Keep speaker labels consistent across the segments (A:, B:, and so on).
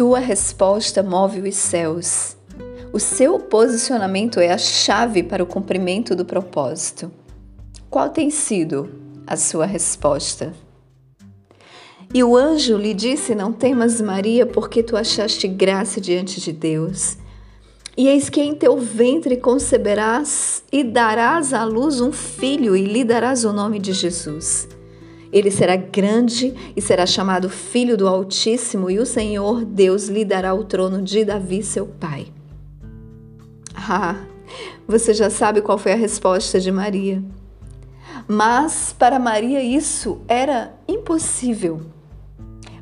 A: sua resposta move os céus. O seu posicionamento é a chave para o cumprimento do propósito. Qual tem sido a sua resposta? E o anjo lhe disse: Não temas, Maria, porque tu achaste graça diante de Deus. E eis que em teu ventre conceberás e darás à luz um filho, e lhe darás o nome de Jesus. Ele será grande e será chamado Filho do Altíssimo, e o Senhor Deus lhe dará o trono de Davi, seu pai. Ah, você já sabe qual foi a resposta de Maria. Mas para Maria isso era impossível.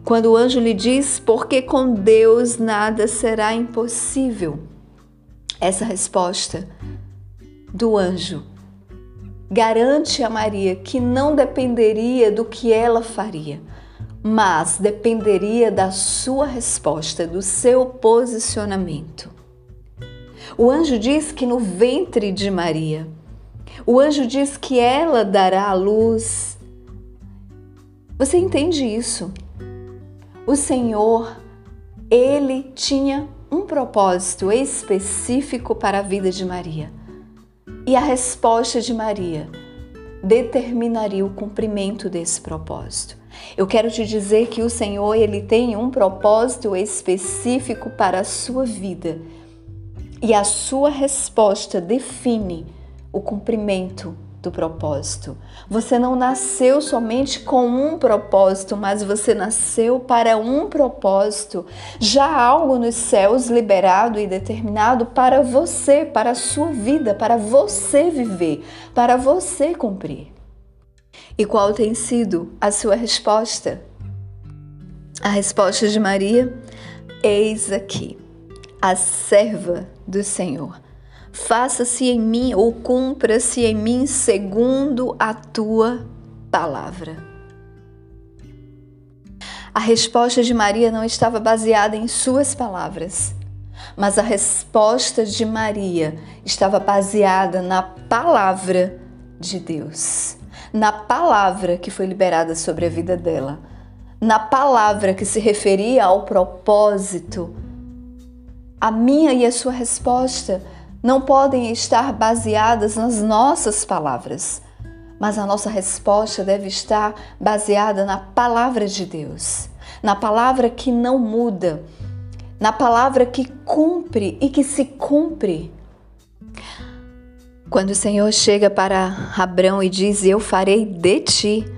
A: Quando o anjo lhe diz: Porque com Deus nada será impossível. Essa resposta do anjo garante a Maria que não dependeria do que ela faria, mas dependeria da sua resposta, do seu posicionamento. O anjo diz que no ventre de Maria, o anjo diz que ela dará a luz. Você entende isso? o Senhor, ele tinha um propósito específico para a vida de Maria. E a resposta de Maria determinaria o cumprimento desse propósito. Eu quero te dizer que o Senhor, ele tem um propósito específico para a sua vida. E a sua resposta define o cumprimento do propósito. Você não nasceu somente com um propósito, mas você nasceu para um propósito. Já há algo nos céus liberado e determinado para você, para a sua vida, para você viver, para você cumprir. E qual tem sido a sua resposta? A resposta de Maria: Eis aqui, a serva do Senhor faça-se em mim ou cumpra-se em mim segundo a tua palavra. A resposta de Maria não estava baseada em suas palavras, mas a resposta de Maria estava baseada na palavra de Deus, na palavra que foi liberada sobre a vida dela, na palavra que se referia ao propósito. A minha e a sua resposta não podem estar baseadas nas nossas palavras, mas a nossa resposta deve estar baseada na palavra de Deus, na palavra que não muda, na palavra que cumpre e que se cumpre. Quando o Senhor chega para Abrão e diz: Eu farei de ti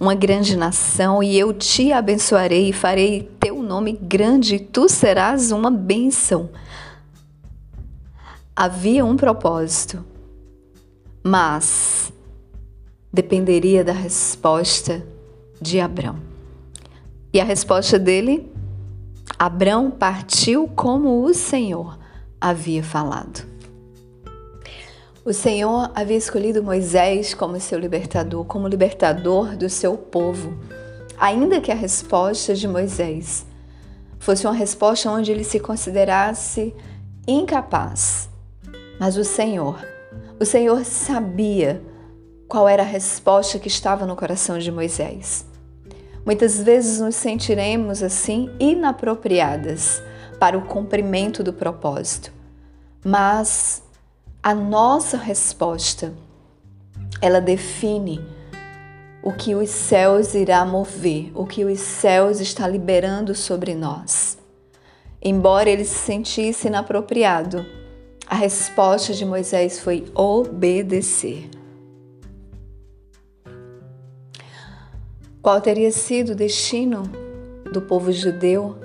A: uma grande nação e eu te abençoarei e farei teu nome grande e tu serás uma bênção. Havia um propósito, mas dependeria da resposta de Abrão. E a resposta dele? Abrão partiu como o Senhor havia falado. O Senhor havia escolhido Moisés como seu libertador, como libertador do seu povo, ainda que a resposta de Moisés fosse uma resposta onde ele se considerasse incapaz mas o Senhor, o Senhor sabia qual era a resposta que estava no coração de Moisés. Muitas vezes nos sentiremos assim inapropriadas para o cumprimento do propósito, mas a nossa resposta ela define o que os céus irá mover, o que os céus está liberando sobre nós. Embora ele se sentisse inapropriado, a resposta de Moisés foi obedecer. Qual teria sido o destino do povo judeu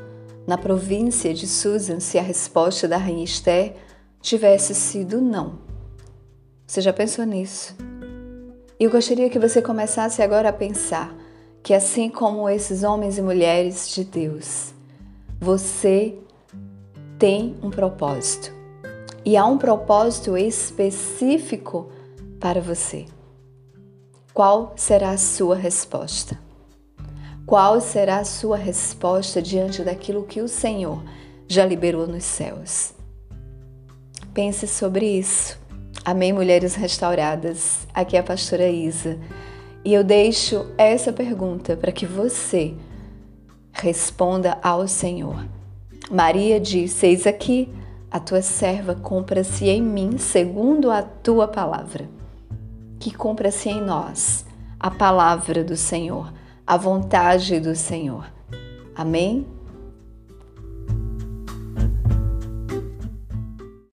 A: na província de Susan se a resposta da rainha Esther tivesse sido não? Você já pensou nisso? Eu gostaria que você começasse agora a pensar que, assim como esses homens e mulheres de Deus, você tem um propósito e há um propósito específico para você. Qual será a sua resposta? Qual será a sua resposta diante daquilo que o Senhor já liberou nos céus? Pense sobre isso. Amém, mulheres restauradas. Aqui é a pastora Isa. E eu deixo essa pergunta para que você responda ao Senhor. Maria disse: Eis aqui, a tua serva compra-se em mim segundo a tua palavra. Que compra-se em nós a palavra do Senhor, a vontade do Senhor. Amém?